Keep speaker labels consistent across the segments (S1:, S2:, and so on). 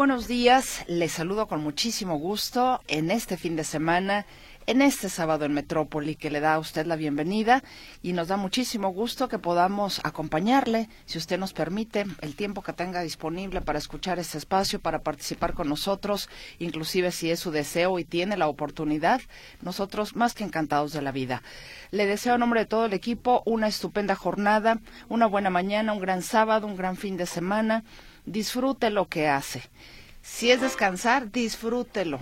S1: Buenos días. Les saludo con muchísimo gusto en este fin de semana, en este sábado en Metrópoli, que le da a usted la bienvenida y nos da muchísimo gusto que podamos acompañarle, si usted nos permite, el tiempo que tenga disponible para escuchar este espacio, para participar con nosotros, inclusive si es su deseo y tiene la oportunidad, nosotros más que encantados de la vida. Le deseo a nombre de todo el equipo una estupenda jornada, una buena mañana, un gran sábado, un gran fin de semana disfrute lo que hace. Si es descansar, disfrútelo,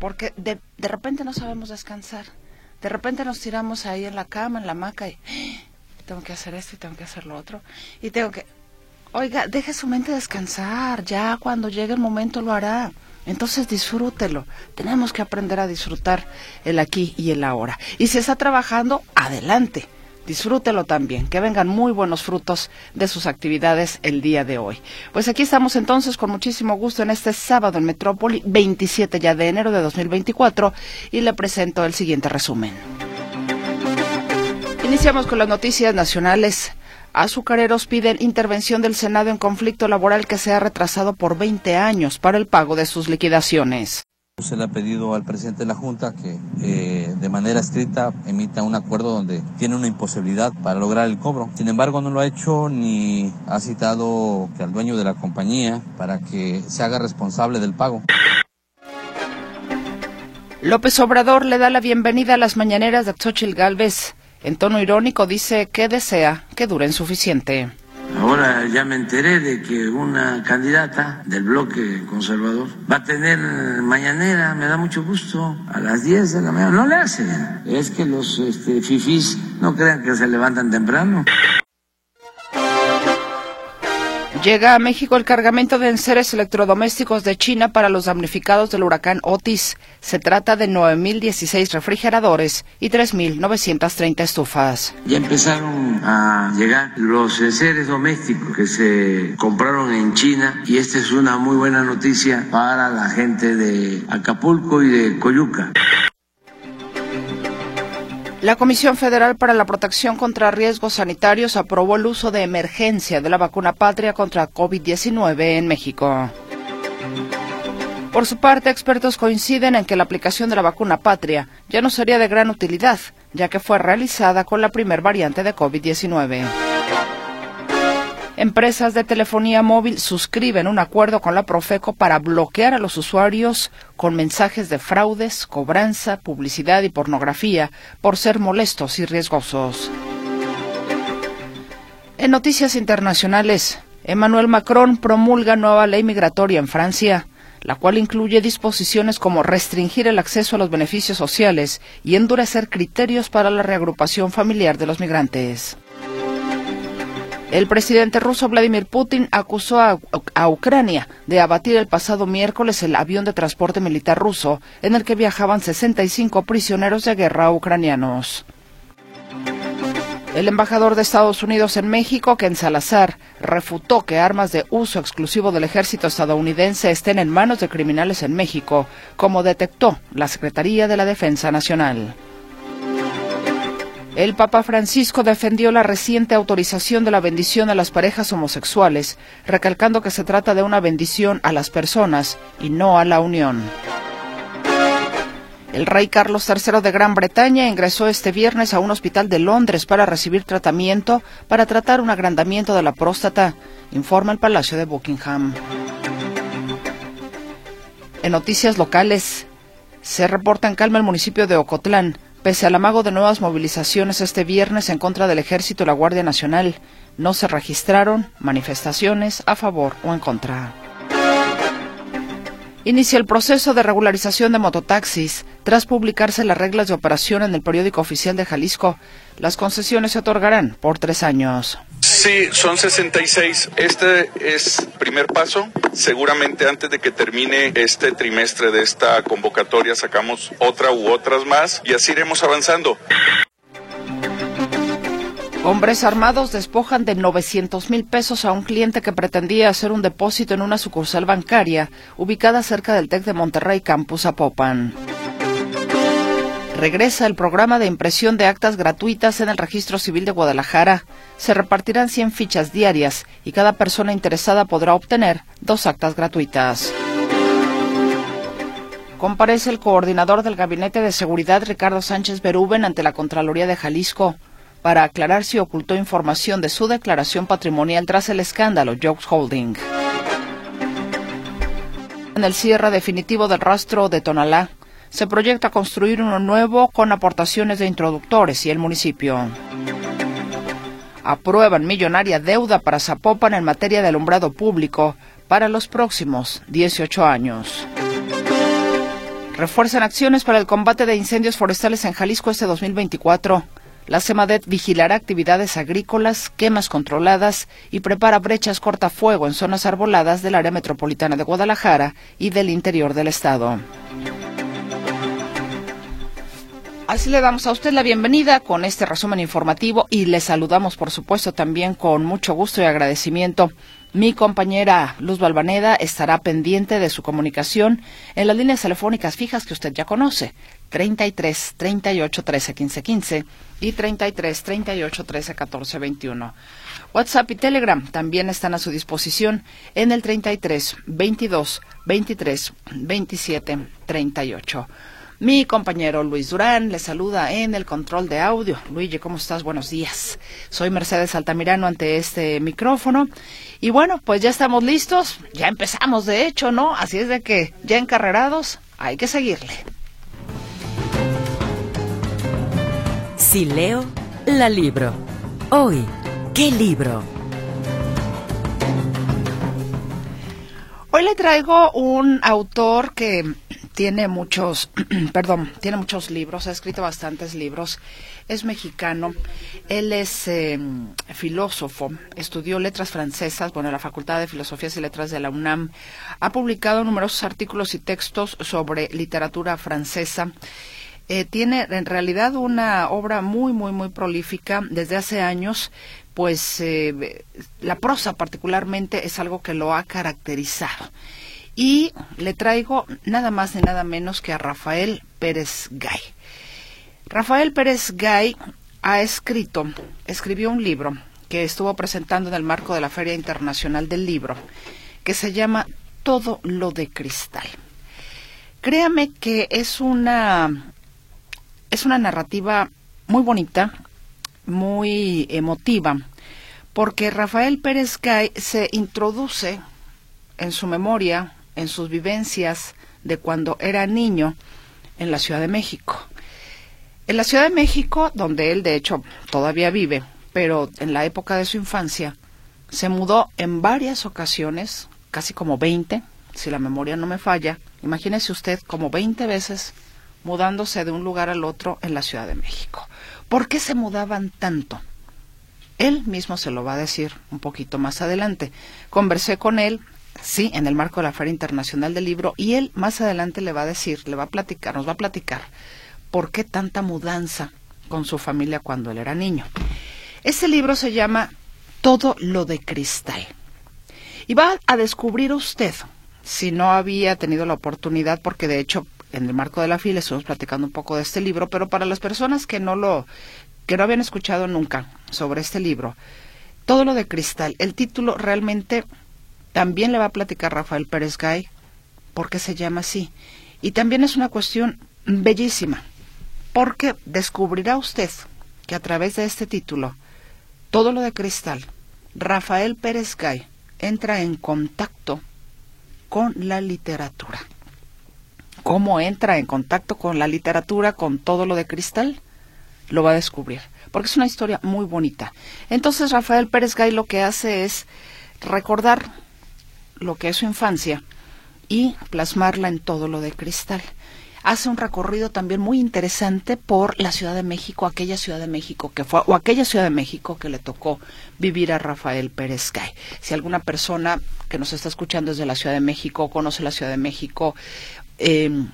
S1: porque de, de repente no sabemos descansar. De repente nos tiramos ahí en la cama, en la hamaca y ¡Ah! tengo que hacer esto y tengo que hacer lo otro y tengo que Oiga, deje su mente descansar, ya cuando llegue el momento lo hará. Entonces disfrútelo. Tenemos que aprender a disfrutar el aquí y el ahora. Y si está trabajando, adelante disfrútelo también, que vengan muy buenos frutos de sus actividades el día de hoy. Pues aquí estamos entonces con muchísimo gusto en este sábado en Metrópoli, 27 ya de enero de 2024, y le presento el siguiente resumen. Iniciamos con las noticias nacionales. Azucareros piden intervención del Senado en conflicto laboral que se ha retrasado por 20 años para el pago de sus liquidaciones.
S2: Se le ha pedido al presidente de la Junta que eh, de manera escrita emita un acuerdo donde tiene una imposibilidad para lograr el cobro. Sin embargo, no lo ha hecho ni ha citado que al dueño de la compañía para que se haga responsable del pago.
S1: López Obrador le da la bienvenida a las mañaneras de Xochitl Galvez. En tono irónico dice que desea que duren suficiente.
S3: Ahora ya me enteré de que una candidata del bloque conservador va a tener mañanera, me da mucho gusto, a las 10 de la mañana. No le hacen. Es que los este, no crean que se levantan temprano.
S1: Llega a México el cargamento de enseres electrodomésticos de China para los damnificados del huracán Otis. Se trata de 9.016 refrigeradores y 3.930 estufas.
S3: Ya empezaron a llegar los enseres domésticos que se compraron en China y esta es una muy buena noticia para la gente de Acapulco y de Coyuca.
S1: La Comisión Federal para la Protección contra Riesgos Sanitarios aprobó el uso de emergencia de la vacuna patria contra COVID-19 en México. Por su parte, expertos coinciden en que la aplicación de la vacuna patria ya no sería de gran utilidad, ya que fue realizada con la primer variante de COVID-19. Empresas de telefonía móvil suscriben un acuerdo con la Profeco para bloquear a los usuarios con mensajes de fraudes, cobranza, publicidad y pornografía por ser molestos y riesgosos. En noticias internacionales, Emmanuel Macron promulga nueva ley migratoria en Francia, la cual incluye disposiciones como restringir el acceso a los beneficios sociales y endurecer criterios para la reagrupación familiar de los migrantes. El presidente ruso Vladimir Putin acusó a, Ucrania de abatir el pasado miércoles el avión de transporte militar ruso en el que viajaban 65 prisioneros de guerra ucranianos. El embajador de Estados Unidos en México, Ken Salazar, refutó que armas de uso exclusivo del ejército estadounidense estén en manos de criminales en México, como detectó la Secretaría de la Defensa Nacional. El Papa Francisco defendió la reciente autorización de la bendición a las parejas homosexuales, recalcando que se trata de una bendición a las personas y no a la unión. El rey Carlos III de Gran Bretaña ingresó este viernes a un hospital de Londres para recibir tratamiento para tratar un agrandamiento de la próstata, informa el Palacio de Buckingham. En noticias locales, se reporta en calma el municipio de Ocotlán, Pese al amago de nuevas movilizaciones este viernes en contra del Ejército y la Guardia Nacional, no se registraron manifestaciones a favor o en contra. Inicia el proceso de regularización de mototaxis tras publicarse las reglas de operación en el periódico oficial de Jalisco. Las concesiones se otorgarán por tres años.
S4: Sí, son 66. Este es primer paso. Seguramente antes de que termine este trimestre de esta convocatoria sacamos otra u otras más y así iremos avanzando.
S1: Hombres armados despojan de 900 mil pesos a un cliente que pretendía hacer un depósito en una sucursal bancaria ubicada cerca del TEC de Monterrey Campus Apopan. Regresa el programa de impresión de actas gratuitas en el Registro Civil de Guadalajara. Se repartirán 100 fichas diarias y cada persona interesada podrá obtener dos actas gratuitas. Comparece el coordinador del Gabinete de Seguridad, Ricardo Sánchez Berúben, ante la Contraloría de Jalisco para aclarar si ocultó información de su declaración patrimonial tras el escándalo Jokes Holding. En el cierre definitivo del rastro de Tonalá, se proyecta construir uno nuevo con aportaciones de introductores y el municipio. Aprueban millonaria deuda para Zapopan en materia de alumbrado público para los próximos 18 años. Refuerzan acciones para el combate de incendios forestales en Jalisco este 2024. La CEMADET vigilará actividades agrícolas, quemas controladas y prepara brechas cortafuego en zonas arboladas del área metropolitana de Guadalajara y del interior del estado. Así le damos a usted la bienvenida con este resumen informativo y le saludamos, por supuesto, también con mucho gusto y agradecimiento. Mi compañera Luz Balvaneda estará pendiente de su comunicación en las líneas telefónicas fijas que usted ya conoce, 33 38 13 15 15 y 33 38 13 14 21. WhatsApp y Telegram también están a su disposición en el 33 22 23 27 38. Mi compañero Luis Durán le saluda en el control de audio. Luigi, ¿cómo estás? Buenos días. Soy Mercedes Altamirano ante este micrófono. Y bueno, pues ya estamos listos. Ya empezamos, de hecho, ¿no? Así es de que ya encarrerados, hay que seguirle.
S5: Si leo, la libro. Hoy, ¿qué libro?
S1: Hoy le traigo un autor que tiene muchos, perdón, tiene muchos libros, ha escrito bastantes libros, es mexicano, él es em, filósofo, estudió letras francesas, bueno, en la Facultad de Filosofías y Letras de la UNAM, ha publicado numerosos artículos y textos sobre literatura francesa. Eh, tiene en realidad una obra muy, muy, muy prolífica desde hace años, pues eh, la prosa particularmente es algo que lo ha caracterizado. Y le traigo nada más ni nada menos que a Rafael Pérez Gay. Rafael Pérez Gay ha escrito, escribió un libro que estuvo presentando en el marco de la Feria Internacional del Libro, que se llama Todo lo de Cristal. Créame que es una es una narrativa muy bonita, muy emotiva, porque Rafael Pérez Gay se introduce en su memoria en sus vivencias de cuando era niño en la Ciudad de México. En la Ciudad de México, donde él de hecho todavía vive, pero en la época de su infancia, se mudó en varias ocasiones, casi como 20, si la memoria no me falla. Imagínese usted como 20 veces mudándose de un lugar al otro en la Ciudad de México. ¿Por qué se mudaban tanto? Él mismo se lo va a decir un poquito más adelante. Conversé con él sí, en el marco de la Feria Internacional del Libro, y él más adelante le va a decir, le va a platicar, nos va a platicar por qué tanta mudanza con su familia cuando él era niño. Este libro se llama Todo lo de cristal. Y va a descubrir usted, si no había tenido la oportunidad, porque de hecho en el marco de la fila estamos platicando un poco de este libro, pero para las personas que no lo, que no habían escuchado nunca sobre este libro, todo lo de cristal, el título realmente también le va a platicar Rafael Pérez Gay por qué se llama así. Y también es una cuestión bellísima, porque descubrirá usted que a través de este título, todo lo de cristal, Rafael Pérez Gay entra en contacto con la literatura. ¿Cómo entra en contacto con la literatura, con todo lo de cristal? Lo va a descubrir, porque es una historia muy bonita. Entonces Rafael Pérez Gay lo que hace es recordar lo que es su infancia y plasmarla en todo lo de cristal hace un recorrido también muy interesante por la Ciudad de México, aquella Ciudad de México que fue, o aquella Ciudad de México que le tocó vivir a Rafael Pérez Gay. Si alguna persona que nos está escuchando desde la Ciudad de México, conoce la Ciudad de México, em,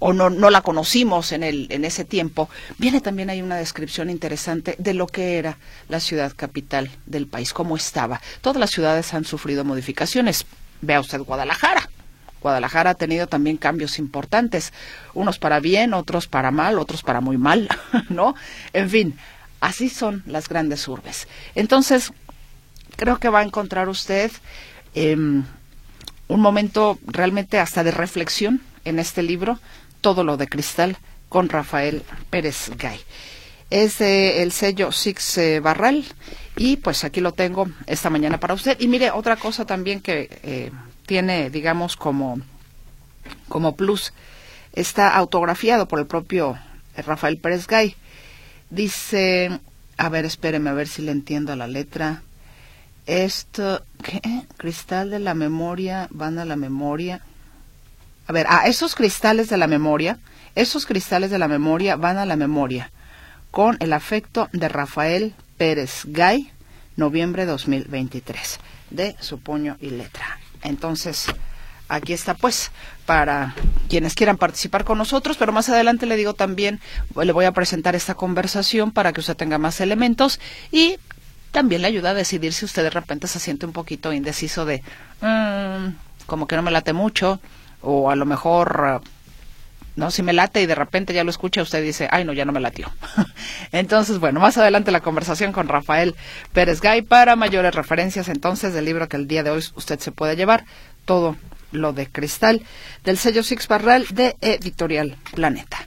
S1: o no, no la conocimos en, el, en ese tiempo, viene también ahí una descripción interesante de lo que era la ciudad capital del país, cómo estaba. Todas las ciudades han sufrido modificaciones. Vea usted Guadalajara, Guadalajara ha tenido también cambios importantes, unos para bien, otros para mal, otros para muy mal, ¿no? En fin, así son las grandes urbes. Entonces, creo que va a encontrar usted em, un momento realmente hasta de reflexión en este libro, Todo lo de Cristal, con Rafael Pérez Gay. Es el sello Six eh, Barral y pues aquí lo tengo esta mañana para usted. Y mire, otra cosa también que eh, tiene, digamos, como, como plus. Está autografiado por el propio Rafael Pérez Gay. Dice, a ver, espéreme a ver si le entiendo la letra. Esto, ¿qué? Cristal de la memoria, van a la memoria. A ver, a esos cristales de la memoria, esos cristales de la memoria van a la memoria, con el afecto de Rafael Pérez Gay, noviembre 2023, de su puño y letra. Entonces, aquí está pues para quienes quieran participar con nosotros, pero más adelante le digo también, le voy a presentar esta conversación para que usted tenga más elementos y también le ayuda a decidir si usted de repente se siente un poquito indeciso de, mm, como que no me late mucho, o a lo mejor, no, si me late y de repente ya lo escucha, usted dice, ay no, ya no me latió. entonces, bueno, más adelante la conversación con Rafael Pérez Gay para mayores referencias entonces del libro que el día de hoy usted se puede llevar, todo lo de cristal, del sello Six Barral de Editorial Planeta.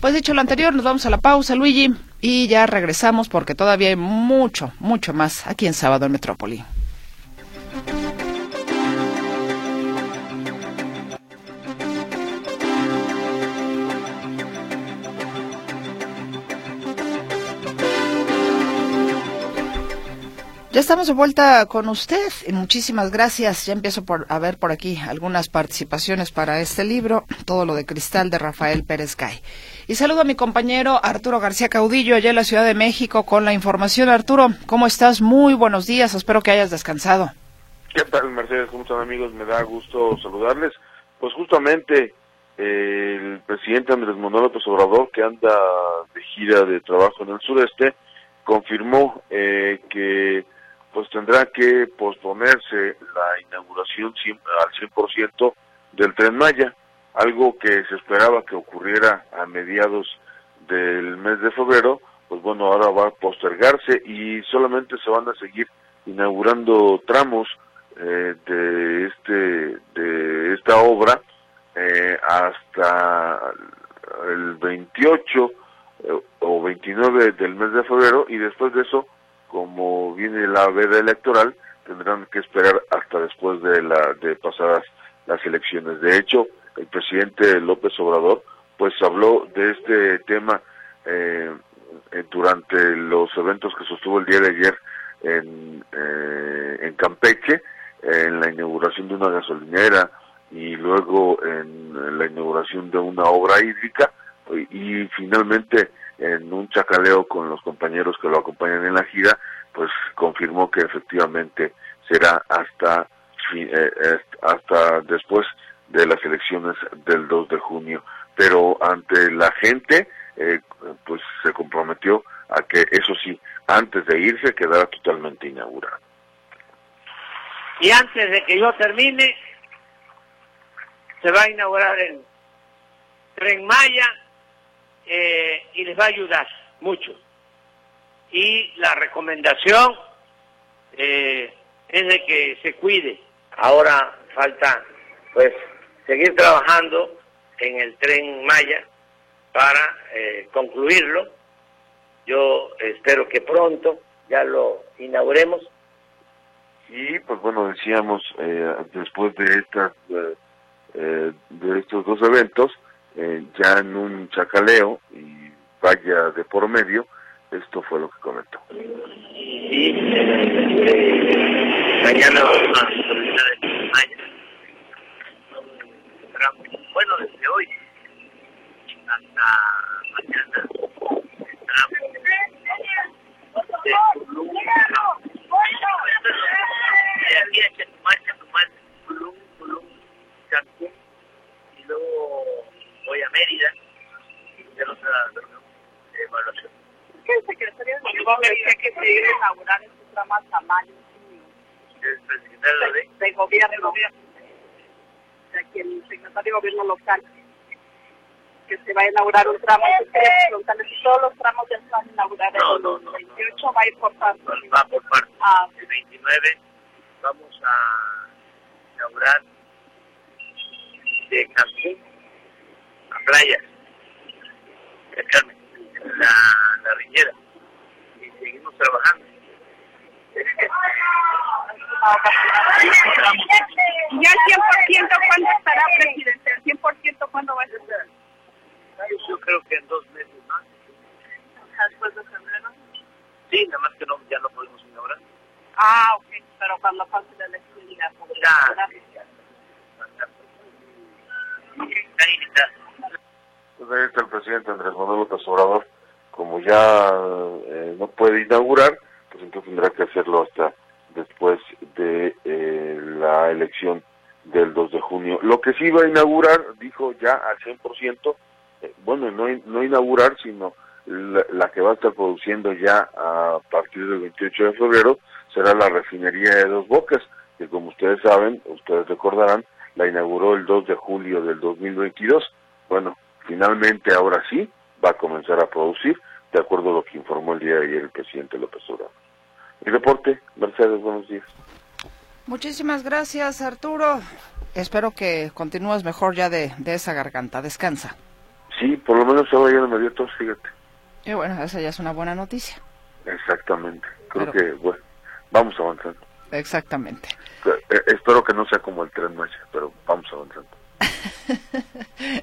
S1: Pues dicho lo anterior, nos vamos a la pausa, Luigi, y ya regresamos porque todavía hay mucho, mucho más aquí en Sábado en Metrópoli. Ya estamos de vuelta con usted y muchísimas gracias. Ya empiezo por, a ver por aquí algunas participaciones para este libro, Todo lo de Cristal de Rafael Pérez Gay. Y saludo a mi compañero Arturo García Caudillo allá en la Ciudad de México con la información. Arturo, ¿cómo estás? Muy buenos días, espero que hayas descansado.
S6: ¿Qué tal, Mercedes? ¿Cómo están, amigos? Me da gusto saludarles. Pues justamente eh, el presidente Andrés Manuel López que anda de gira de trabajo en el sureste, confirmó eh, que pues tendrá que posponerse la inauguración al 100% del Tren Maya, algo que se esperaba que ocurriera a mediados del mes de febrero, pues bueno, ahora va a postergarse y solamente se van a seguir inaugurando tramos eh, de este de esta obra eh, hasta el 28 eh, o 29 del mes de febrero y después de eso como viene la veda electoral, tendrán que esperar hasta después de, la, de pasadas las elecciones. De hecho, el presidente López Obrador pues habló de este tema eh, durante los eventos que sostuvo el día de ayer en, eh, en Campeche, en la inauguración de una gasolinera y luego en la inauguración de una obra hídrica y finalmente en un chacaleo con los compañeros que lo acompañan en la gira, pues confirmó que efectivamente será hasta eh, hasta después de las elecciones del 2 de junio. Pero ante la gente, eh, pues se comprometió a que eso sí, antes de irse quedara totalmente inaugurado.
S7: Y antes de que yo termine, se va a inaugurar el Tren Maya eh, y les va a ayudar mucho. Y la recomendación eh, es de que se cuide. Ahora falta pues seguir trabajando en el tren Maya para eh, concluirlo. Yo espero que pronto ya lo inauguremos.
S6: Y pues bueno, decíamos, después de, estas, de estos dos eventos, eh, ya en un chacaleo y vaya de por medio, esto fue lo que comentó.
S7: Y eh, mañana vamos a. Bueno, desde hoy hasta mañana entramos de Tulum, de aquí a Chetumal, Chetumal, Tulum, Tulum, Cancún, y luego voy a Mérida y hacer otra evaluación.
S8: ¿Qué el secretario de Salud decía que se iba a inaugurar este tramo hasta mayo?
S7: El secretario de...
S8: de gobierno, de aquí el secretario de gobierno local, que se va a inaugurar un tramo, quería preguntarle si todos los tramos ya se van a inaugurar
S7: No,
S8: el
S7: no, no, no.
S8: 28, va a ir por partes.
S7: Va por partes.
S8: Ah,
S7: El 29 vamos a inaugurar de Cancún a playas de Carmen, la, la riñera. Y seguimos trabajando.
S8: Y al 100% ¿cuándo estará presidente? ¿Al 100% cuándo va a estar?
S7: Yo creo que en dos meses más.
S8: Después de febrero.
S7: Sí, nada más que no, ya no podemos inaugurar.
S8: Ah, ok, pero cuando pase la elección ya podrá
S7: Ya, ya. Está invitado.
S6: Pues ahí está el presidente Andrés Manuel López Obrador. Como ya eh, no puede inaugurar, pues entonces tendrá que hacerlo hasta después de eh, la elección del 2 de junio. Lo que sí va a inaugurar, dijo ya al 100%, eh, bueno, no, no inaugurar, sino la, la que va a estar produciendo ya a partir del 28 de febrero, será la refinería de Dos Bocas, que como ustedes saben, ustedes recordarán, la inauguró el 2 de julio del 2022. Bueno, finalmente ahora sí va a comenzar a producir, de acuerdo a lo que informó el día de ayer el presidente López Obrador. Mi reporte, Mercedes, buenos días.
S1: Muchísimas gracias, Arturo. Espero que continúes mejor ya de, de esa garganta. Descansa.
S6: Sí, por lo menos ahora ya no me dio tos, fíjate.
S1: Y bueno, esa ya es una buena noticia.
S6: Exactamente. Creo
S1: Pero-
S6: que, bueno, vamos avanzando.
S1: Exactamente.
S6: Eh, espero que no sea como el tren Maya, pero vamos avanzando.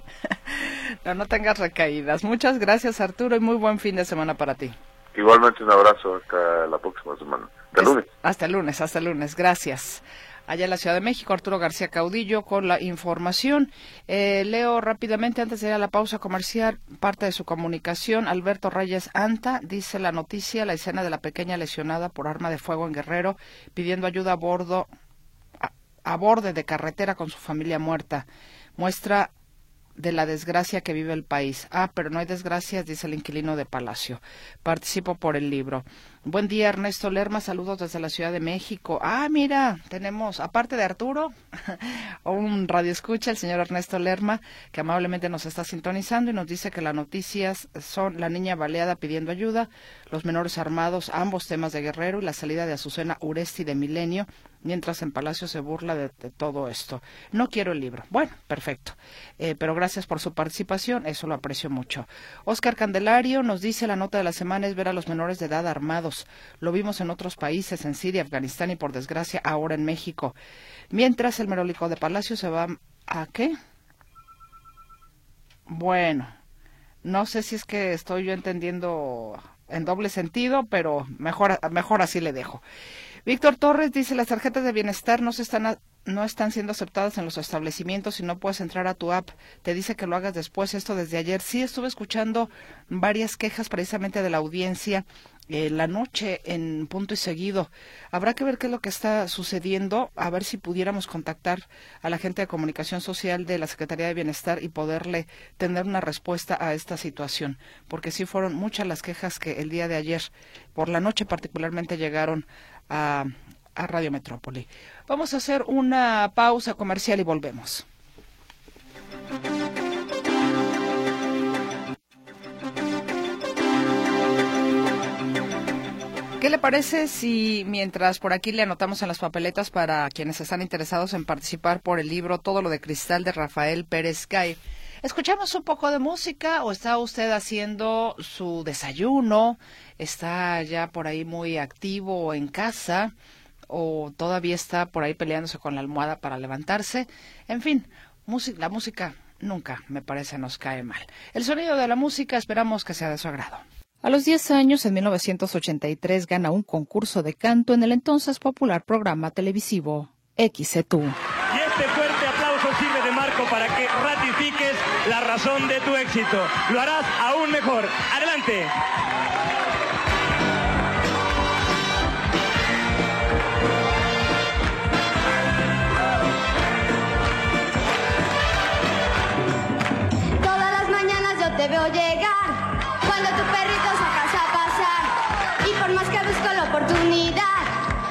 S1: No, no tengas recaídas. Muchas gracias, Arturo, y muy buen fin de semana para ti.
S6: Igualmente un abrazo hasta la próxima semana. Hasta el lunes.
S1: Hasta el lunes, hasta el lunes. Gracias. Allá en la Ciudad de México, Arturo García Caudillo con la información. Eh, leo rápidamente, antes de ir a la pausa comercial, parte de su comunicación. Alberto Reyes Anta dice la noticia, la escena de la pequeña lesionada por arma de fuego en Guerrero, pidiendo ayuda a bordo, a, borde de carretera con su familia muerta. Muestra de la desgracia que vive el país. Ah, pero no hay desgracias, dice el inquilino de Palacio. Participo por el libro. Buen día, Ernesto Lerma. Saludos desde la Ciudad de México. Ah, mira, tenemos, aparte de Arturo, un radio escucha, el señor Ernesto Lerma, que amablemente nos está sintonizando y nos dice que las noticias son la niña baleada pidiendo ayuda, los menores armados, ambos temas de Guerrero y la salida de Azucena Uresti de Milenio, mientras en Palacio se burla de, todo esto. No quiero el libro. Bueno, perfecto. Eh, pero gracias por su participación, eso lo aprecio mucho. Oscar Candelario nos dice la nota de la semana es ver a los menores de edad armados. Lo vimos en otros países, en Siria, Afganistán y por desgracia ahora en México. Mientras el merólico de Palacio se va a qué? Bueno, no sé si es que estoy yo entendiendo en doble sentido, pero mejor, mejor así le dejo. Víctor Torres dice las tarjetas de bienestar no se están no están siendo aceptadas en los establecimientos y no puedes entrar a tu app. Te dice que lo hagas después. Esto desde ayer. Sí estuve escuchando varias quejas precisamente de la audiencia eh, la noche en punto y seguido. Habrá que ver qué es lo que está sucediendo, a ver si pudiéramos contactar a la gente de comunicación social de la Secretaría de Bienestar y poderle tener una respuesta a esta situación, porque sí fueron muchas las quejas que el día de ayer, por la noche particularmente, llegaron a, Radio Metrópoli. Vamos a hacer una pausa comercial y volvemos. ¿Qué le parece si mientras por aquí le anotamos en las papeletas para quienes están interesados en participar por el libro Todo lo de Cristal de Rafael Pérez Gay? Escuchamos un poco de música o está usted haciendo su desayuno, está ya por ahí muy activo en casa o todavía está por ahí peleándose con la almohada para levantarse. En fin, música, la música nunca me parece nos cae mal. El sonido de la música esperamos que sea de su agrado. A los 10 años, en 1983, gana un concurso de canto en el entonces popular programa televisivo XETU.
S9: Y este fuerte aplauso sirve de marco para que la razón de tu éxito. Lo harás aún mejor. Adelante.
S10: Todas las mañanas yo te veo llegar cuando tu perrito sacas a pasar y por más que busco la oportunidad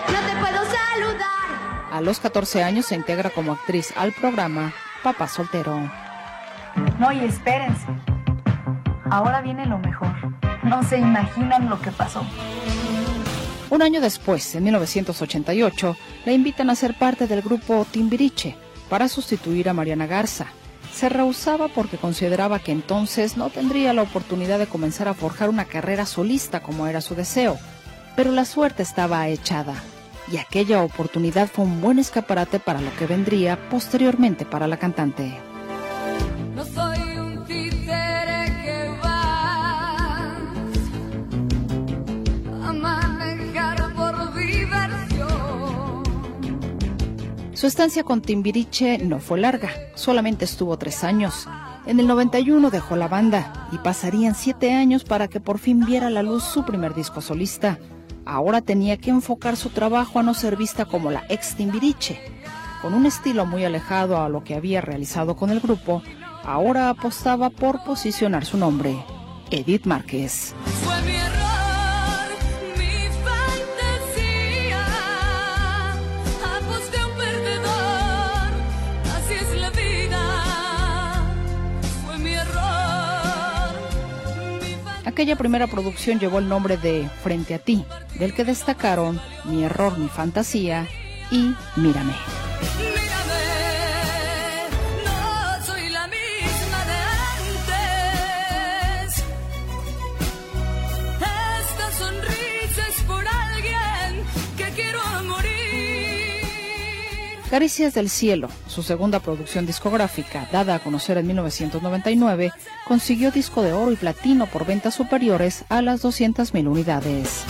S10: no te puedo saludar.
S1: A los 14 años se integra como actriz al programa Papá Soltero.
S11: No, y espérense. Ahora viene lo mejor. No se imaginan lo que pasó.
S1: Un año después, en 1988, la invitan a ser parte del grupo Timbiriche para sustituir a Mariana Garza. Se rehusaba porque consideraba que entonces no tendría la oportunidad de comenzar a forjar una carrera solista como era su deseo. Pero la suerte estaba echada y aquella oportunidad fue un buen escaparate para lo que vendría posteriormente para la cantante. Su estancia con Timbiriche no fue larga, solamente estuvo tres años. En el 91 dejó la banda y pasarían siete años para que por fin viera la luz su primer disco solista. Ahora tenía que enfocar su trabajo a no ser vista como la ex Timbiriche. Con un estilo muy alejado a lo que había realizado con el grupo, ahora apostaba por posicionar su nombre, Edith Márquez. Aquella primera producción llevó el nombre de Frente a ti, del que destacaron Mi error, mi fantasía y Mírame. Caricias del Cielo, su segunda producción discográfica, dada a conocer en 1999, consiguió disco de oro y platino por ventas superiores a las 200.000 unidades.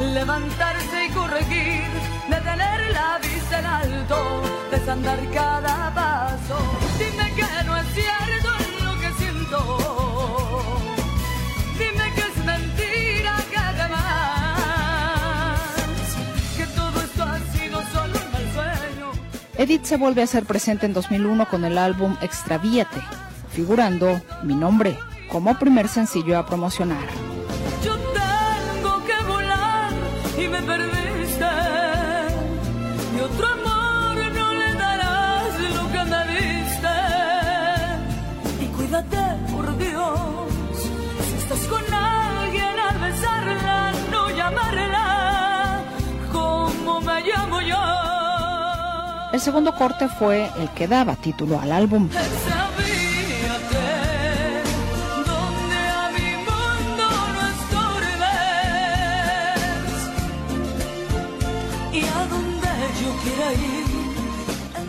S12: Levantarse vista en alto, desandar cada paso. Dime que no es cierto lo que siento. Dime que es mentira que además que todo esto ha sido solo un mal sueño.
S1: Edith se vuelve a ser presente en 2001 con el álbum Extravíate, figurando Mi Nombre como primer sencillo a promocionar. El segundo corte fue el que daba título al álbum.
S12: No.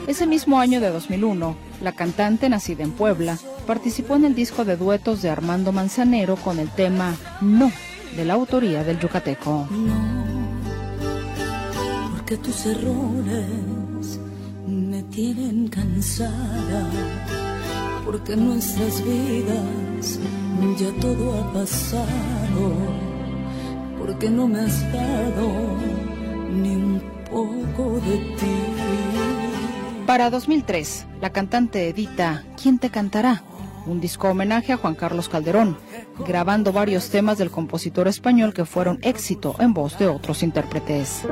S1: Ese mismo año de 2001, la cantante nacida en Puebla participó en el disco de duetos de Armando Manzanero con el tema No, de la autoría del yucateco.
S12: Porque tus errores tienen cansada, porque en nuestras vidas ya todo ha pasado, porque no me has dado ni un poco de ti.
S1: Para 2003, la cantante edita ¿Quién te cantará? Un disco homenaje a Juan Carlos Calderón, grabando varios temas del compositor español que fueron éxito en voz de otros intérpretes.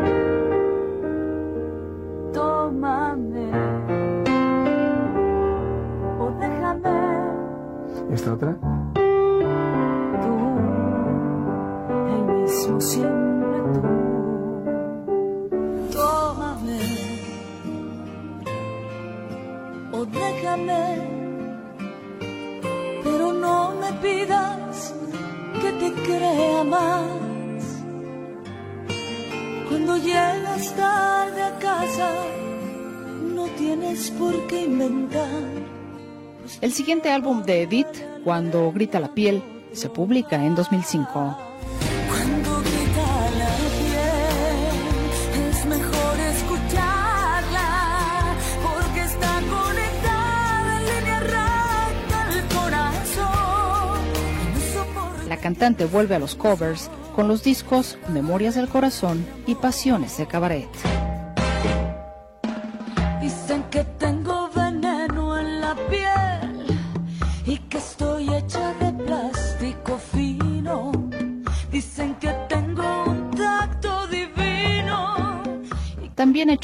S13: ¿Esta otra?
S12: tú, el mismo siempre tú. Tómame o déjame, pero no me pidas que te crea más. Cuando llegas tarde a casa tienes por qué inventar.
S1: El siguiente álbum de Edith, Cuando grita la piel, se publica en 2005.
S12: Cuando grita la piel, es mejor escucharla, porque está conectada en línea recta al corazón. Eso por
S1: La cantante vuelve a los covers con los discos Memorias del Corazón y Pasiones de Cabaret.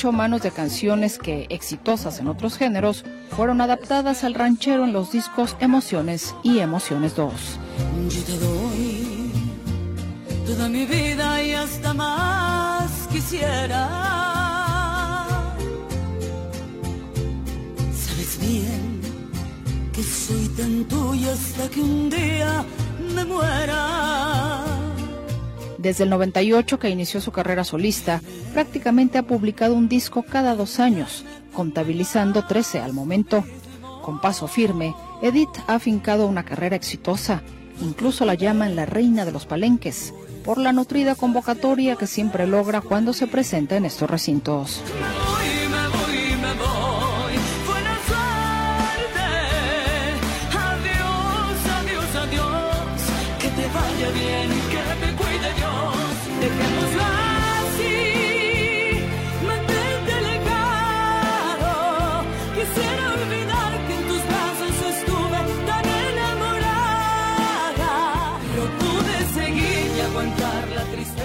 S1: Echó manos de canciones que, exitosas en otros géneros, fueron adaptadas al ranchero en los discos Emociones y Emociones 2.
S12: Yo te doy toda mi vida y hasta más quisiera. Sabes bien que soy tan tuya hasta que un día me muera.
S1: Desde el 98 que inició su carrera solista, prácticamente ha publicado un disco cada dos años, contabilizando 13 al momento. Con paso firme, Edith ha afincado una carrera exitosa. Incluso la llaman la reina de los palenques, por la nutrida convocatoria que siempre logra cuando se presenta en estos recintos.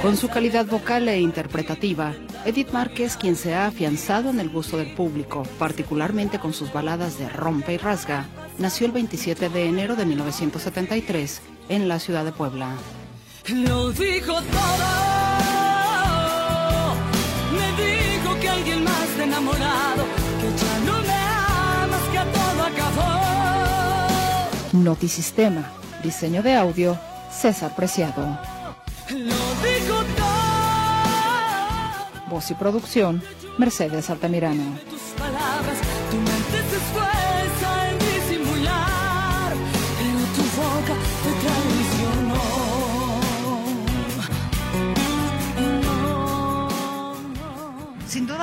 S1: Con su calidad vocal e interpretativa, Edith Márquez, quien se ha afianzado en el gusto del público, particularmente con sus baladas de rompe y rasga, nació el 27 de enero de 1973 en la ciudad de Puebla.
S12: Lo dijo todo. Me dijo que alguien más te ha enamorado, que ya no me amas, que a todo acabó.
S1: Notisistema, diseño de audio, César Preciado.
S12: Lo
S1: Voz y producción, Mercedes Altamirano.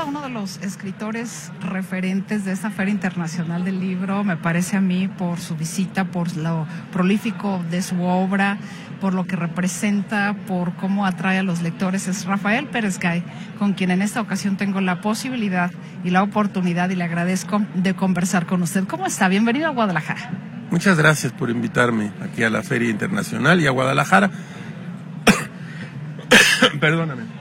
S13: Uno de los escritores referentes de esta Feria Internacional del Libro, me parece a mí, por su visita, por lo prolífico de su obra, por lo que representa, por cómo atrae a los lectores, es Rafael Pérez Gay, con quien en esta ocasión tengo la posibilidad y la oportunidad y le agradezco de conversar con usted. ¿Cómo está? Bienvenido a Guadalajara.
S14: Muchas gracias por invitarme aquí a la Feria Internacional y a Guadalajara. Perdóname.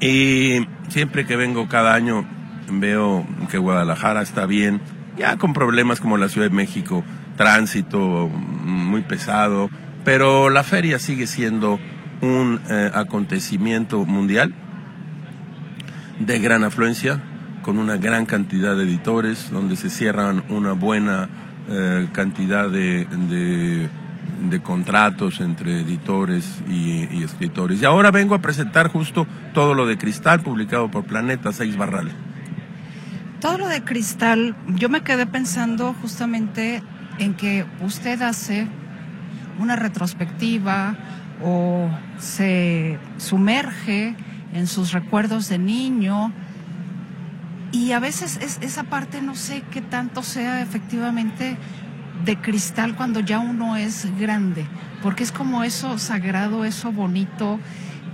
S14: Y siempre que vengo cada año veo que Guadalajara está bien, ya con problemas como la Ciudad de México, tránsito muy pesado, pero la feria sigue siendo un eh, acontecimiento mundial de gran afluencia, con una gran cantidad de editores, donde se cierran una buena eh, cantidad de, de, de contratos entre editores y, escritores. Y ahora vengo a presentar justo todo lo de Cristal, publicado por Planeta 6 Barral.
S13: Todo lo de cristal, yo me quedé pensando justamente en que usted hace una retrospectiva o se sumerge en sus recuerdos de niño y a veces es, esa parte no sé qué tanto sea efectivamente de cristal cuando ya uno es grande, porque es como eso sagrado, eso bonito,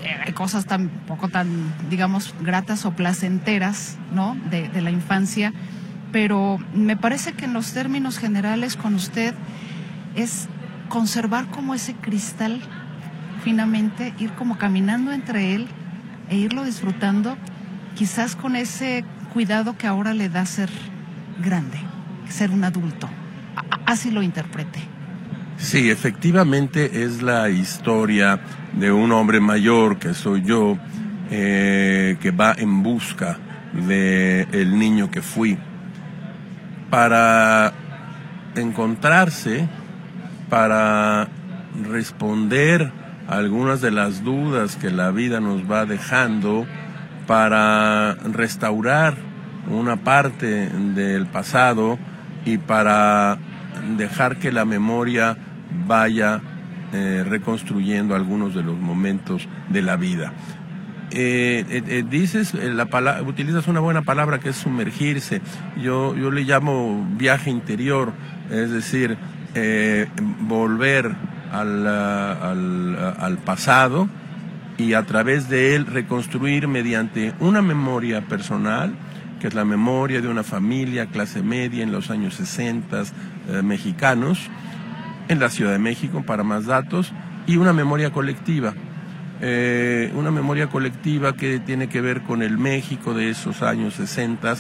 S13: eh, hay cosas tan poco tan, digamos, gratas o placenteras, ¿no? De, de la infancia, pero me parece que en los términos generales con usted es conservar como ese cristal finamente, ir como caminando entre él e irlo disfrutando, quizás con ese cuidado que ahora le da ser grande, ser un adulto. Así lo interprete.
S14: Sí, efectivamente es la historia de un hombre mayor que soy yo, eh, que va en busca de el niño que fui para encontrarse, para responder algunas de las dudas que la vida nos va dejando, para restaurar una parte del pasado y para dejar que la memoria vaya eh, reconstruyendo algunos de los momentos de la vida. Eh, eh, dices, la pala- utilizas una buena palabra que es sumergirse. Yo, yo le llamo viaje interior, es decir, volver al, al pasado y a través de él reconstruir mediante una memoria personal, que es la memoria de una familia clase media en los años 60 eh, mexicanos, en la Ciudad de México, para más datos, y una memoria colectiva. Eh, una memoria colectiva que tiene que ver con el México de esos años 60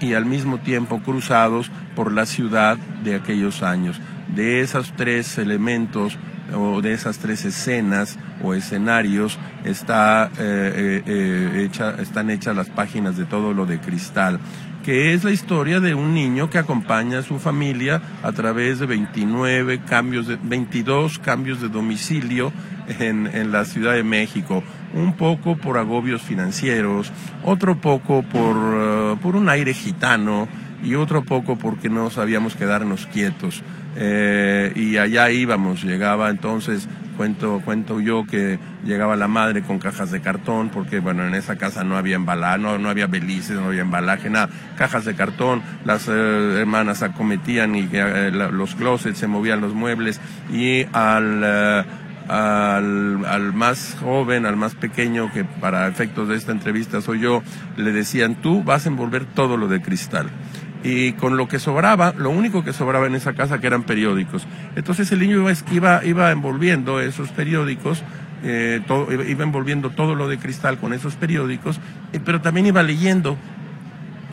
S14: y al mismo tiempo cruzados por la ciudad de aquellos años. De esos tres elementos o de esas tres escenas o escenarios está, eh, eh, hecha- están hechas las páginas de todo lo de cristal que es la historia de un niño que acompaña a su familia a través de 29 cambios, de, 22 cambios de domicilio en, en la Ciudad de México. Un poco por agobios financieros, otro poco por, eh, por un aire gitano y otro poco porque no sabíamos quedarnos quietos. Eh, y allá íbamos, llegaba entonces, cuento, cuento yo que llegaba la madre con cajas de cartón, porque bueno, en esa casa no había embalaje, no, no había belices, no había embalaje, nada, cajas de cartón, las eh, hermanas acometían y eh, la- los closets, se movían los muebles y al... eh, al, al más joven, al más pequeño, que para efectos de esta entrevista soy yo, le decían, tú vas a envolver todo lo de cristal y con lo que sobraba, lo único que sobraba en esa casa que eran periódicos. Entonces el niño iba, iba, envolviendo esos periódicos, eh, iba envolviendo todo lo de cristal con esos periódicos, eh, pero también iba leyendo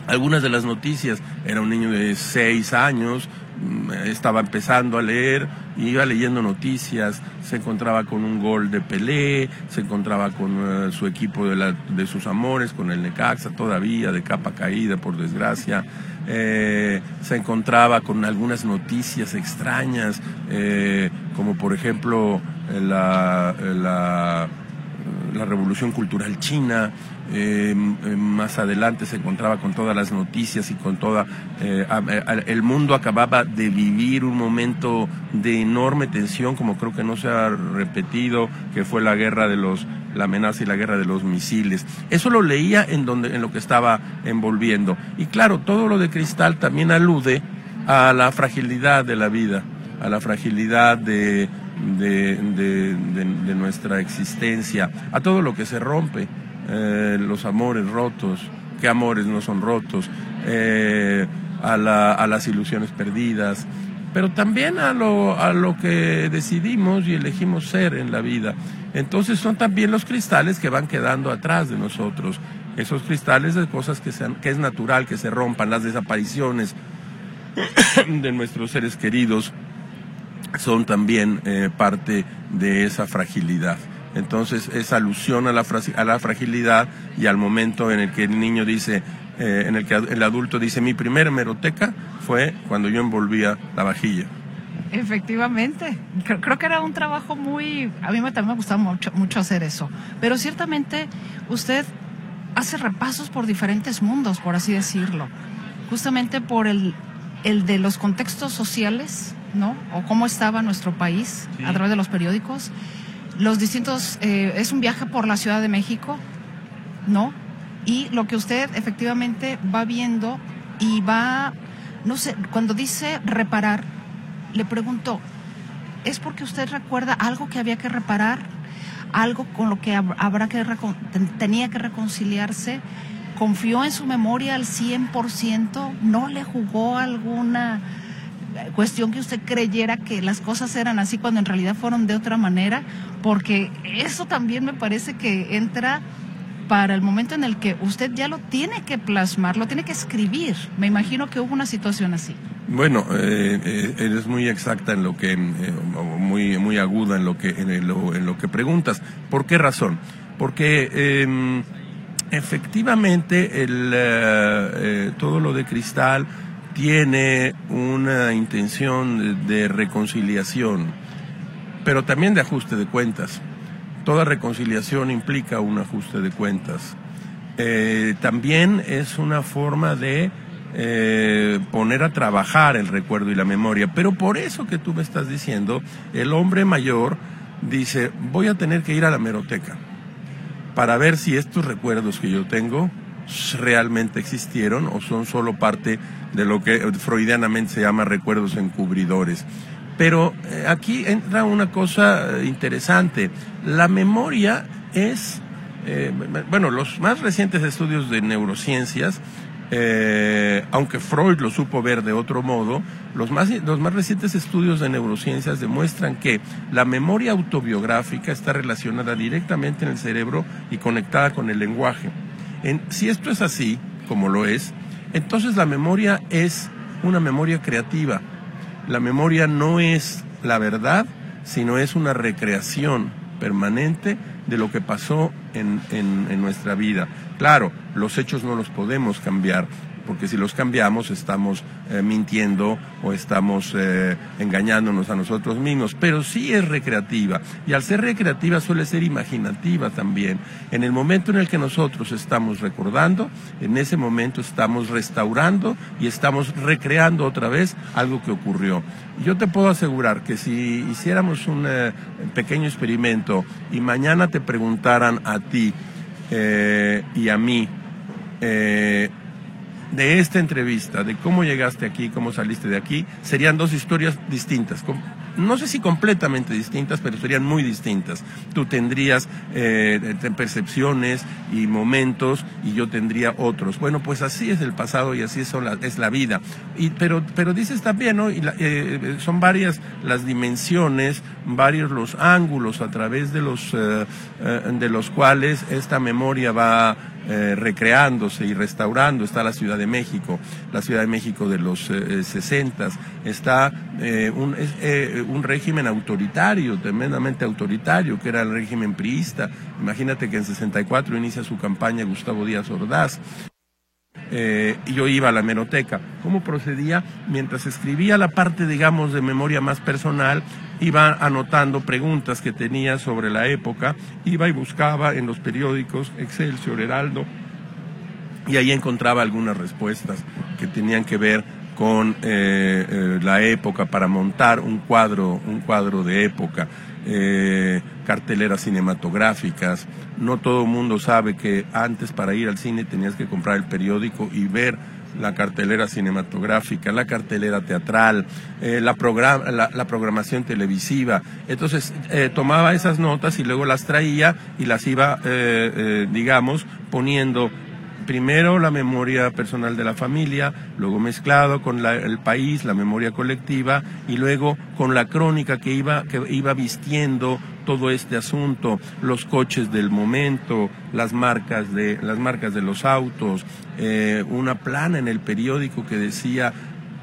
S14: algunas de las noticias. Era un niño de seis años, mm, estaba empezando a leer, iba leyendo noticias, se encontraba con un gol de Pelé, se encontraba con eh, su equipo de, la- de sus amores, con el Necaxa todavía, de capa caída, por desgracia. Eh, se encontraba con algunas noticias extrañas, eh, como por ejemplo eh, la, eh, la la revolución cultural china. Eh, eh, más adelante se encontraba con todas las noticias y con toda... eh, el mundo acababa de vivir un momento de enorme tensión, como creo que no se ha repetido, que fue la guerra de los la amenaza y la guerra de los misiles. Eso lo leía en donde en lo que estaba envolviendo. Y claro, todo lo de cristal también alude a la fragilidad de la vida, a la fragilidad de- de nuestra existencia, a todo lo que se rompe, eh, los amores rotos, qué amores no son rotos, eh, a, la- a las ilusiones perdidas, pero también a lo, a lo que decidimos y elegimos ser en la vida. Entonces son también los cristales que van quedando atrás de nosotros, esos cristales de cosas que, que es natural que se rompan, las desapariciones de nuestros seres queridos son también eh, parte de esa fragilidad. Entonces es alusión a la, a la fragilidad y al momento en el que el niño dice, eh, en el que el adulto dice, mi primera hemeroteca fue cuando yo envolvía la vajilla.
S1: Efectivamente, creo, creo que era un trabajo muy, a mí me, también me gustaba mucho, mucho hacer eso, pero ciertamente usted hace repasos por diferentes mundos, por así decirlo, justamente por el, el de los contextos sociales, ¿no? O cómo estaba nuestro país
S15: Sí.
S1: a través de los periódicos, los distintos, eh, es un viaje por la Ciudad de México, ¿no? Y lo que usted efectivamente va viendo y va, no sé, cuando dice reparar, le pregunto, ¿es porque usted recuerda algo que había que reparar? ¿Algo con lo que hab- habrá que tenía que reconciliarse? ¿Confió en su memoria al 100%? ¿No le jugó alguna cuestión que usted creyera que las cosas eran así cuando en realidad fueron de otra manera? Porque eso también me parece que entra para el momento en el que usted ya lo tiene que plasmar, lo tiene que escribir. Me imagino que hubo una situación así.
S14: Bueno, eh, eh, eres muy exacta en lo que, eh, muy, muy aguda en lo que, en lo, en lo que preguntas. ¿Por qué razón? Porque eh, efectivamente el, todo lo de cristal tiene una intención de, reconciliación, pero también de ajuste de cuentas. Toda reconciliación implica un ajuste de cuentas. eh, también es una forma de eh, poner a trabajar el recuerdo y la memoria. Pero por eso que tú me estás diciendo, el hombre mayor dice, voy a tener que ir a la meroteca para ver si estos recuerdos que yo tengo realmente existieron o son solo parte de lo que freudianamente se llama recuerdos encubridores. Pero eh, aquí entra una cosa eh, interesante. La memoria es, eh, bueno, los más recientes estudios de neurociencias, aunque Freud lo supo ver de otro modo, los más, los más recientes estudios de neurociencias demuestran que la memoria autobiográfica está relacionada directamente en el cerebro y conectada con el lenguaje. En, si esto es así, como lo es, entonces la memoria es una memoria creativa, la memoria no es la verdad, sino es una recreación permanente de lo que pasó en, en, nuestra vida. Claro, los hechos no los podemos cambiar, porque si los cambiamos estamos eh, mintiendo o estamos eh, engañándonos a nosotros mismos, pero sí es recreativa y al ser recreativa suele ser imaginativa también. En el momento en el que nosotros estamos recordando, en ese momento estamos restaurando y estamos recreando otra vez algo que ocurrió. Yo te puedo asegurar que si hiciéramos un eh, pequeño experimento y mañana te preguntaran a ti y a mí, de esta entrevista, de cómo llegaste aquí, cómo saliste de aquí, serían dos historias distintas. No sé si completamente distintas, pero serían muy distintas. Tú tendrías eh, percepciones y momentos y yo tendría otros. Bueno, pues así es el pasado y así es la vida. Pero, pero dices también, ¿no? Eh, son varias las dimensiones, varios los ángulos a través de los, eh, de los cuales esta memoria va eh, recreándose y restaurando. Está la Ciudad de México, la Ciudad de México de los eh, 60, está eh, un, eh, un, régimen autoritario, tremendamente autoritario, que era el régimen priista. Imagínate que en 64 inicia su campaña Gustavo Díaz Ordaz. Eh, yo iba a la meroteca. ¿Cómo procedía? Mientras escribía la parte, digamos, de memoria más personal, iba anotando preguntas que tenía sobre la época, iba y buscaba en los periódicos Excelsior, Heraldo, y ahí encontraba algunas respuestas que tenían que ver con eh, eh, la época para montar un cuadro, un cuadro de época, eh, carteleras cinematográficas. No todo el mundo sabe que antes para ir al cine tenías que comprar el periódico y ver la cartelera cinematográfica, la cartelera teatral, eh, la, la, programación televisiva. Entonces eh, tomaba esas notas y luego las traía y las iba, eh, digamos, poniendo primero la memoria personal de la familia, luego mezclado con el país, la memoria colectiva y luego con la crónica que iba, que iba vistiendo todo este asunto, los coches del momento, las marcas de, las marcas de los autos, eh, una plana en el periódico que decía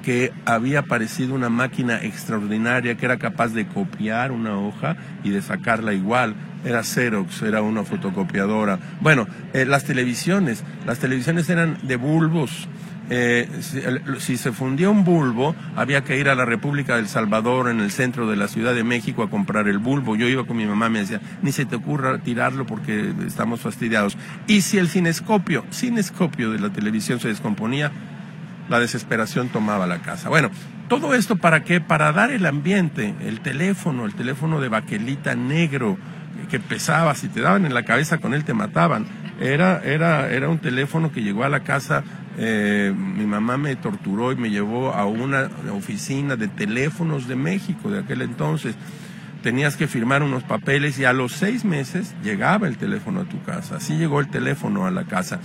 S14: que había aparecido una máquina extraordinaria que era capaz de copiar una hoja y de sacarla igual. Era Xerox, era una fotocopiadora. Bueno, eh, las televisiones, las televisiones eran de bulbos eh, si, se fundía un bulbo, había que ir a la República del Salvador, en el centro de la Ciudad de México, a comprar el bulbo. Yo iba con mi mamá, me decía, ni se te ocurra tirarlo porque estamos fastidiados. Y si el cinescopio, cinescopio de la televisión se descomponía, la desesperación tomaba la casa. Bueno, todo esto para qué? Para dar el ambiente, el teléfono, el teléfono de baquelita negro que pesaba, si te daban en la cabeza con él te mataban. Era, era, era un teléfono que llegó a la casa eh, mi mamá me torturó y me llevó a una oficina de teléfonos de México de aquel entonces. Tenías que firmar unos papeles y a los seis meses llegaba el teléfono a tu casa. Así llegó el teléfono a la casa.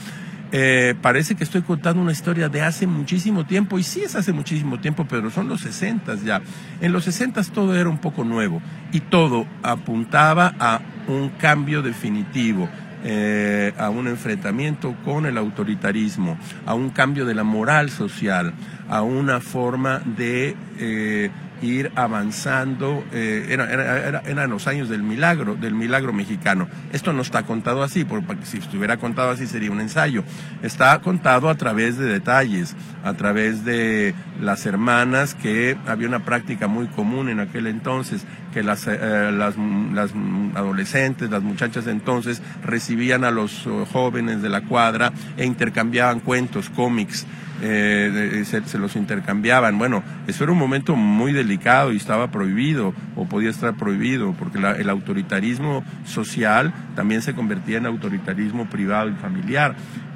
S14: Eh, parece que estoy contando una historia de hace muchísimo tiempo, y sí es hace muchísimo tiempo, pero son los sesentas ya. En los sesentas todo era un poco nuevo y todo apuntaba a un cambio definitivo eh, a un enfrentamiento con el autoritarismo, a un cambio de la moral social, a una forma de eh, ir avanzando, eh, era- era- era- eran los años del milagro, del milagro mexicano. Esto no está contado así, porque si estuviera contado así sería un ensayo. Está contado a través de detalles, a través de las hermanas, que había una práctica muy común en aquel entonces, que las, eh, las, las adolescentes, las muchachas entonces, recibían a los eh, jóvenes de la cuadra e intercambiaban cuentos, cómics, eh, se, los intercambiaban. Bueno, eso era un momento muy delicado y estaba prohibido o podía estar prohibido porque el autoritarismo social también se convertía en autoritarismo privado y familiar.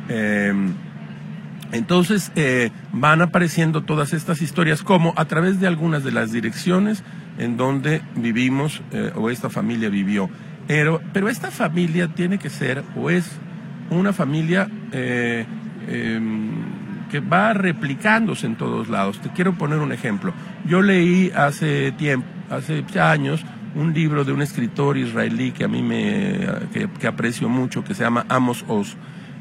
S14: Eh, entonces eh, van apareciendo todas estas historias como a través de algunas de las direcciones en donde vivimos eh, o esta familia vivió. Pero, pero esta familia tiene que ser o es una familia em, que va replicándose en todos lados. Te quiero poner un ejemplo. Yo leí hace tiempo, hace años, un libro de un escritor israelí que a mí me que, que aprecio mucho, que se llama Amos Oz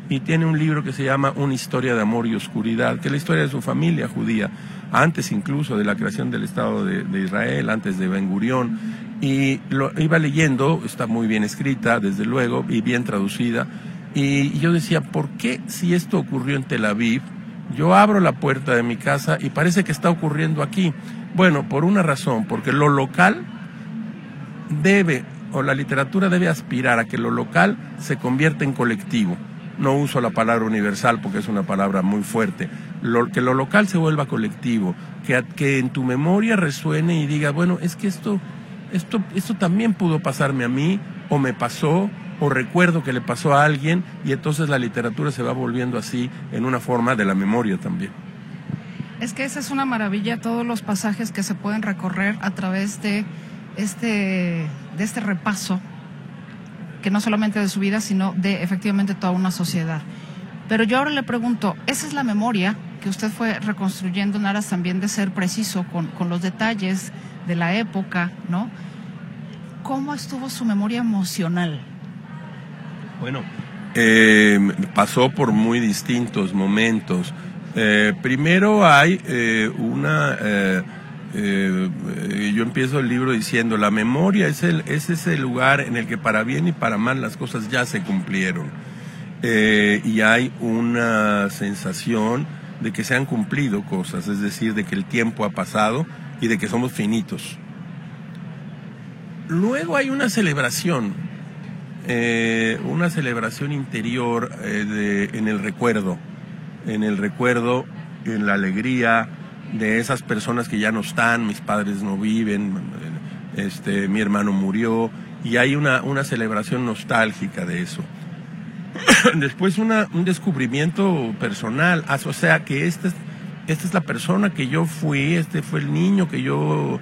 S14: y tiene un libro que se llama Una historia de amor y oscuridad, que es la historia de su familia judía, antes incluso de la creación del Estado de, de Israel, antes de Ben Gurión, y lo iba leyendo, está muy bien escrita, desde luego, y bien traducida, y, yo decía, ¿por qué si esto ocurrió en Tel Aviv, yo abro la puerta de mi casa y parece que está ocurriendo aquí? Bueno, por una razón, porque lo local debe, o la literatura debe aspirar a que lo local se convierta en colectivo. No uso la palabra universal porque es una palabra muy fuerte. Que lo local se vuelva colectivo, que, que en tu memoria resuene y diga, bueno, es que esto, esto, esto también pudo pasarme a mí, o me pasó, o recuerdo que le pasó a alguien, y entonces la literatura se va volviendo así en una forma de la memoria también.
S13: Es que esa es una maravilla, todos los pasajes que se pueden recorrer a través de este, de este repaso, que no solamente de su vida, sino de efectivamente toda una sociedad. Pero yo ahora le pregunto, ¿esa es la memoria que usted fue reconstruyendo en aras también de ser preciso con, con los detalles de la época, ¿no? ¿Cómo estuvo su memoria emocional?
S14: Bueno, eh, pasó por muy distintos momentos. Eh, primero hay eh, una... eh, eh, yo empiezo el libro diciendo, la memoria es, el, es ese lugar en el que para bien y para mal las cosas ya se cumplieron. Y hay una sensación de que se han cumplido cosas, es decir, de que el tiempo ha pasado y de que somos finitos. Luego hay una celebración, eh, una celebración interior eh, en el recuerdo, en el recuerdo, en la alegría de esas personas que ya no están, mis padres no viven, este, mi hermano murió, y hay una, una celebración nostálgica de eso. Después una, un descubrimiento personal, o sea que esta es, esta es la persona que yo fui, este fue el niño que yo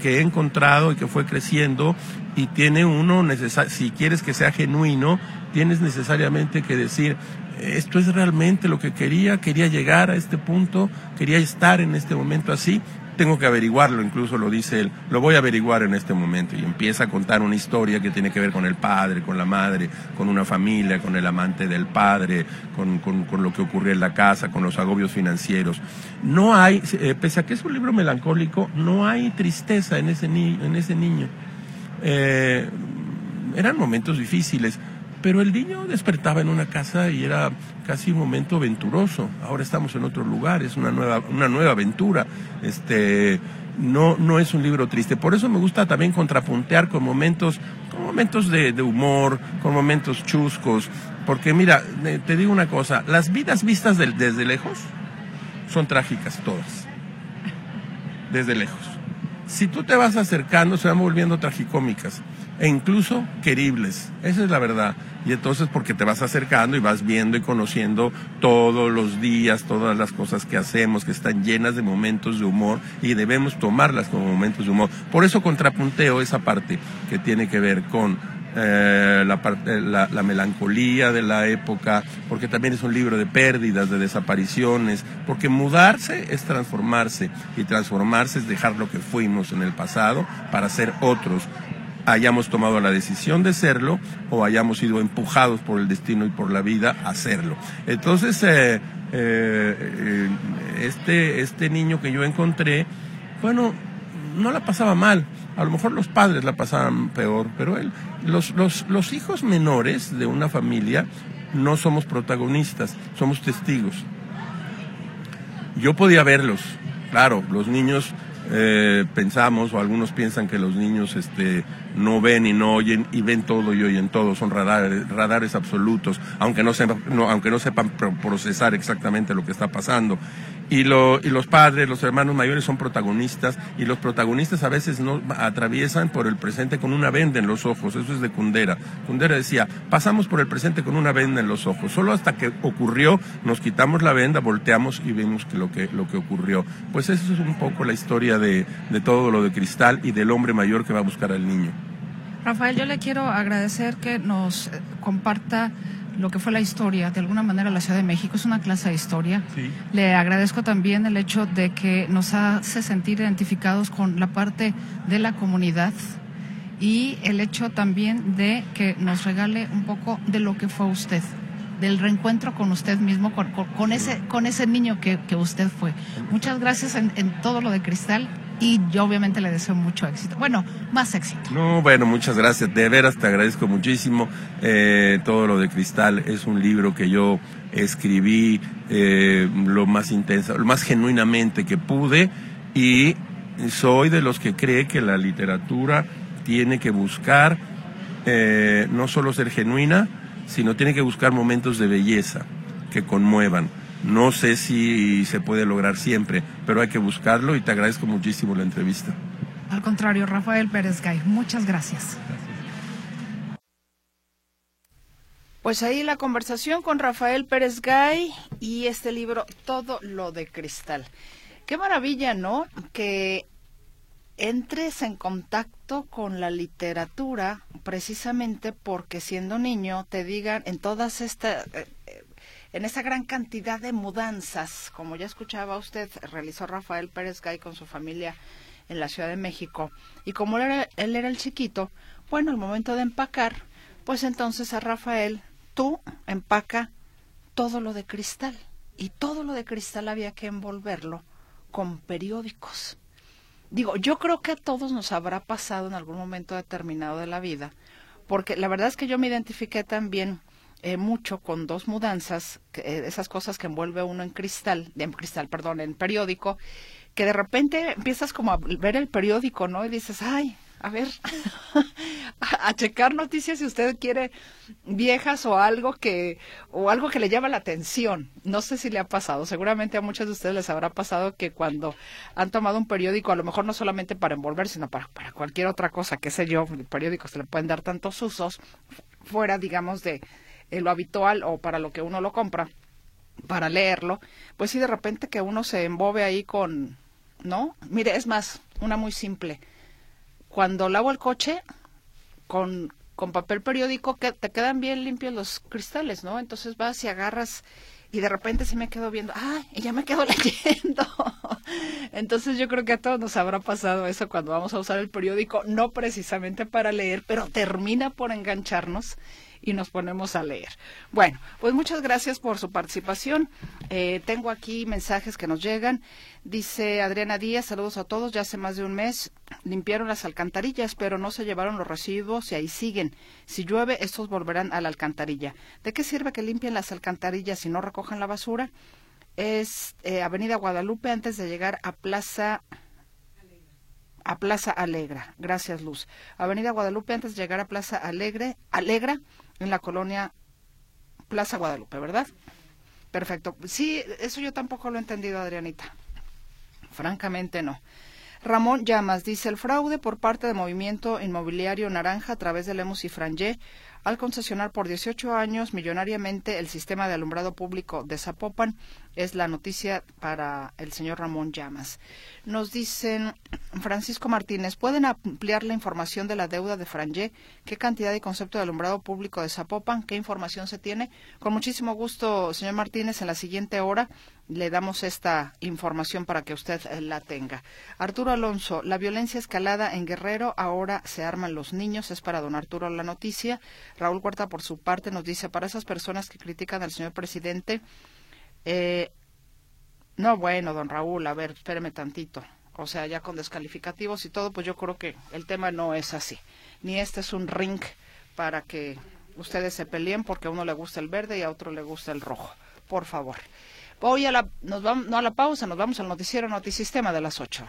S14: que he encontrado y que fue creciendo y tiene uno si quieres que sea genuino, tienes necesariamente que decir esto es realmente lo que quería, quería llegar a este punto, quería estar en este momento así, tengo que averiguarlo, incluso lo dice él, lo voy a averiguar en este momento y empieza a contar una historia que tiene que ver con el padre, con la madre, con una familia, con el amante del padre, con, con- con lo que ocurrió en la casa, con los agobios financieros. No hay, eh, pese a que es un libro melancólico, no hay tristeza en ese, ni- en ese niño. Eh, eran momentos difíciles, pero el niño despertaba en una casa y era casi un momento aventuroso. Ahora estamos en otro lugar, es una nueva, una nueva aventura. Este, no, no es un libro triste. Por eso me gusta también contrapuntear con momentos, con momentos de, humor, con momentos chuscos. Porque mira, eh, te digo una cosa, las vidas vistas desde lejos son trágicas todas. Desde lejos. Si tú te vas acercando, se van volviendo tragicómicas e incluso queribles. Esa es la verdad. Y entonces porque te vas acercando y vas viendo y conociendo todos los días, todas las cosas que hacemos, que están llenas de momentos de humor y debemos tomarlas como momentos de humor. Por eso contrapunteo esa parte que tiene que ver con eh, la, parte- la, la melancolía de la época, porque también es un libro de pérdidas, de desapariciones, porque mudarse es transformarse y transformarse es dejar lo que fuimos en el pasado para ser otros hayamos tomado la decisión de serlo o hayamos sido empujados por el destino y por la vida a hacerlo. Entonces, eh, eh, eh, este, este niño que yo encontré, bueno, no la pasaba mal. A lo mejor los padres la pasaban peor, pero él, los, los, los hijos menores de una familia no somos protagonistas, somos testigos. Yo podía verlos, claro, los niños eh, pensamos o algunos piensan que los niños este, no ven y no oyen y ven todo y oyen todo, son radares, radares absolutos, aunque no, sepan, no, aunque no sepan pro- procesar exactamente lo que está pasando. Y, lo, y los padres, los hermanos mayores son protagonistas y los protagonistas a veces no atraviesan por el presente con una venda en los ojos, eso es de Kundera. Kundera decía, pasamos por el presente con una venda en los ojos, solo hasta que ocurrió nos quitamos la venda, volteamos y vemos que lo que, lo que ocurrió. Pues eso es un poco la historia de, de todo lo de cristal y del hombre mayor que va a buscar al niño.
S13: Rafael, yo le quiero agradecer que nos eh, comparta lo que fue la historia, de alguna manera la Ciudad de México es una clase de historia. Le agradezco también el hecho de que nos hace sentir identificados con la parte de la comunidad y el hecho también de que nos regale un poco de lo que fue usted, del reencuentro con usted mismo, con, con- con ese, con ese niño que, que usted fue. Muchas gracias en, en todo lo de Cristal y yo obviamente le deseo mucho éxito. Bueno, más éxito.
S14: No, bueno, muchas gracias. De veras te agradezco muchísimo. Eh, todo lo de Cristal es un libro que yo escribí eh, lo más intensa, lo más genuinamente que pude y soy de los que cree que la literatura tiene que buscar eh, no solo ser genuina, sino tiene que buscar momentos de belleza que conmuevan. No sé si se puede lograr siempre, pero hay que buscarlo y te agradezco muchísimo la entrevista.
S13: Al contrario, Rafael Pérez Gay, muchas gracias.
S1: Pues ahí la conversación con Rafael Pérez Gay y este libro, Todo lo de Cristal. Qué maravilla, ¿no? Que entres en contacto con la literatura precisamente porque siendo niño te digan en todas estas en esa gran cantidad de mudanzas, como ya escuchaba usted, realizó Rafael Pérez Gay con su familia en la Ciudad de México. Y como él era, él era el chiquito, bueno, al momento de empacar, pues entonces a Rafael, tú empaca todo lo de cristal. Y todo lo de cristal había que envolverlo con periódicos. Digo, yo creo que a todos nos habrá pasado en algún momento determinado de la vida, porque la verdad es que yo me identifiqué también eh, mucho con dos mudanzas, eh, esas cosas que envuelve uno en cristal, en cristal, perdón, en periódico, que de repente empiezas como a ver el periódico, ¿no? Y dices, ay, a ver, a, checar noticias si usted quiere viejas o algo que o algo que le llama la atención. No sé si le ha pasado, seguramente a muchos de ustedes les habrá pasado que cuando han tomado un periódico, a lo mejor no solamente para envolver, sino para, para cualquier otra cosa, qué sé yo, el periódico se le pueden dar tantos usos fuera, digamos, de eh, lo habitual o para lo que uno lo compra para leerlo, pues sí de repente que uno se embobe ahí con, ¿no? Mire, es más, una muy simple. Cuando lavo el coche con, con papel periódico, que te quedan bien limpios los cristales, ¿no? Entonces vas y agarras y de repente se me quedo viendo, ¡ay! Y ya me quedo leyendo. Entonces yo creo que a todos nos habrá pasado eso cuando vamos a usar el periódico, no precisamente para leer, pero termina por engancharnos y nos ponemos a leer. Bueno, pues muchas gracias por su participación. Eh, tengo aquí mensajes que nos llegan. Dice Adriana Díaz, saludos a todos. Ya hace más de un mes limpiaron las alcantarillas, pero no se llevaron los residuos y ahí siguen. Si llueve, estos volverán a la alcantarilla. ¿De qué sirve que limpien las alcantarillas si no recogen la basura? Es eh, Avenida Guadalupe antes de llegar a Plaza a Plaza Alegra. Gracias, Luz. Avenida Guadalupe antes de llegar a Plaza Alegre, Alegra en la colonia Plaza Guadalupe, ¿verdad? Perfecto. Sí, eso yo tampoco lo he entendido, Adrianita. Francamente no. Ramón Llamas dice el fraude por parte del movimiento inmobiliario Naranja a través de Lemus y Frangé al concesionar por 18 años millonariamente el sistema de alumbrado público de Zapopan es la noticia para el señor Ramón Llamas. Nos dicen Francisco Martínez, ¿pueden ampliar la información de la deuda de Frangé? ¿Qué cantidad y concepto de alumbrado público de Zapopan? ¿Qué información se tiene? Con muchísimo gusto, señor Martínez, en la siguiente hora le damos esta información para que usted eh, la tenga. Arturo Alonso, la violencia escalada en Guerrero, ahora se arman los niños, es para don Arturo la noticia. Raúl Huerta, por su parte, nos dice, para esas personas que critican al señor presidente, eh, no, bueno, don Raúl, a ver, espéreme tantito. o sea, ya con descalificativos y todo, pues yo creo que el tema no es así. Ni este es un ring para que ustedes se peleen porque a uno le gusta el verde y a otro le gusta el rojo. Por favor. Voy a la, nos vamos, no a la pausa, nos vamos al noticiero Notisistema de las 8.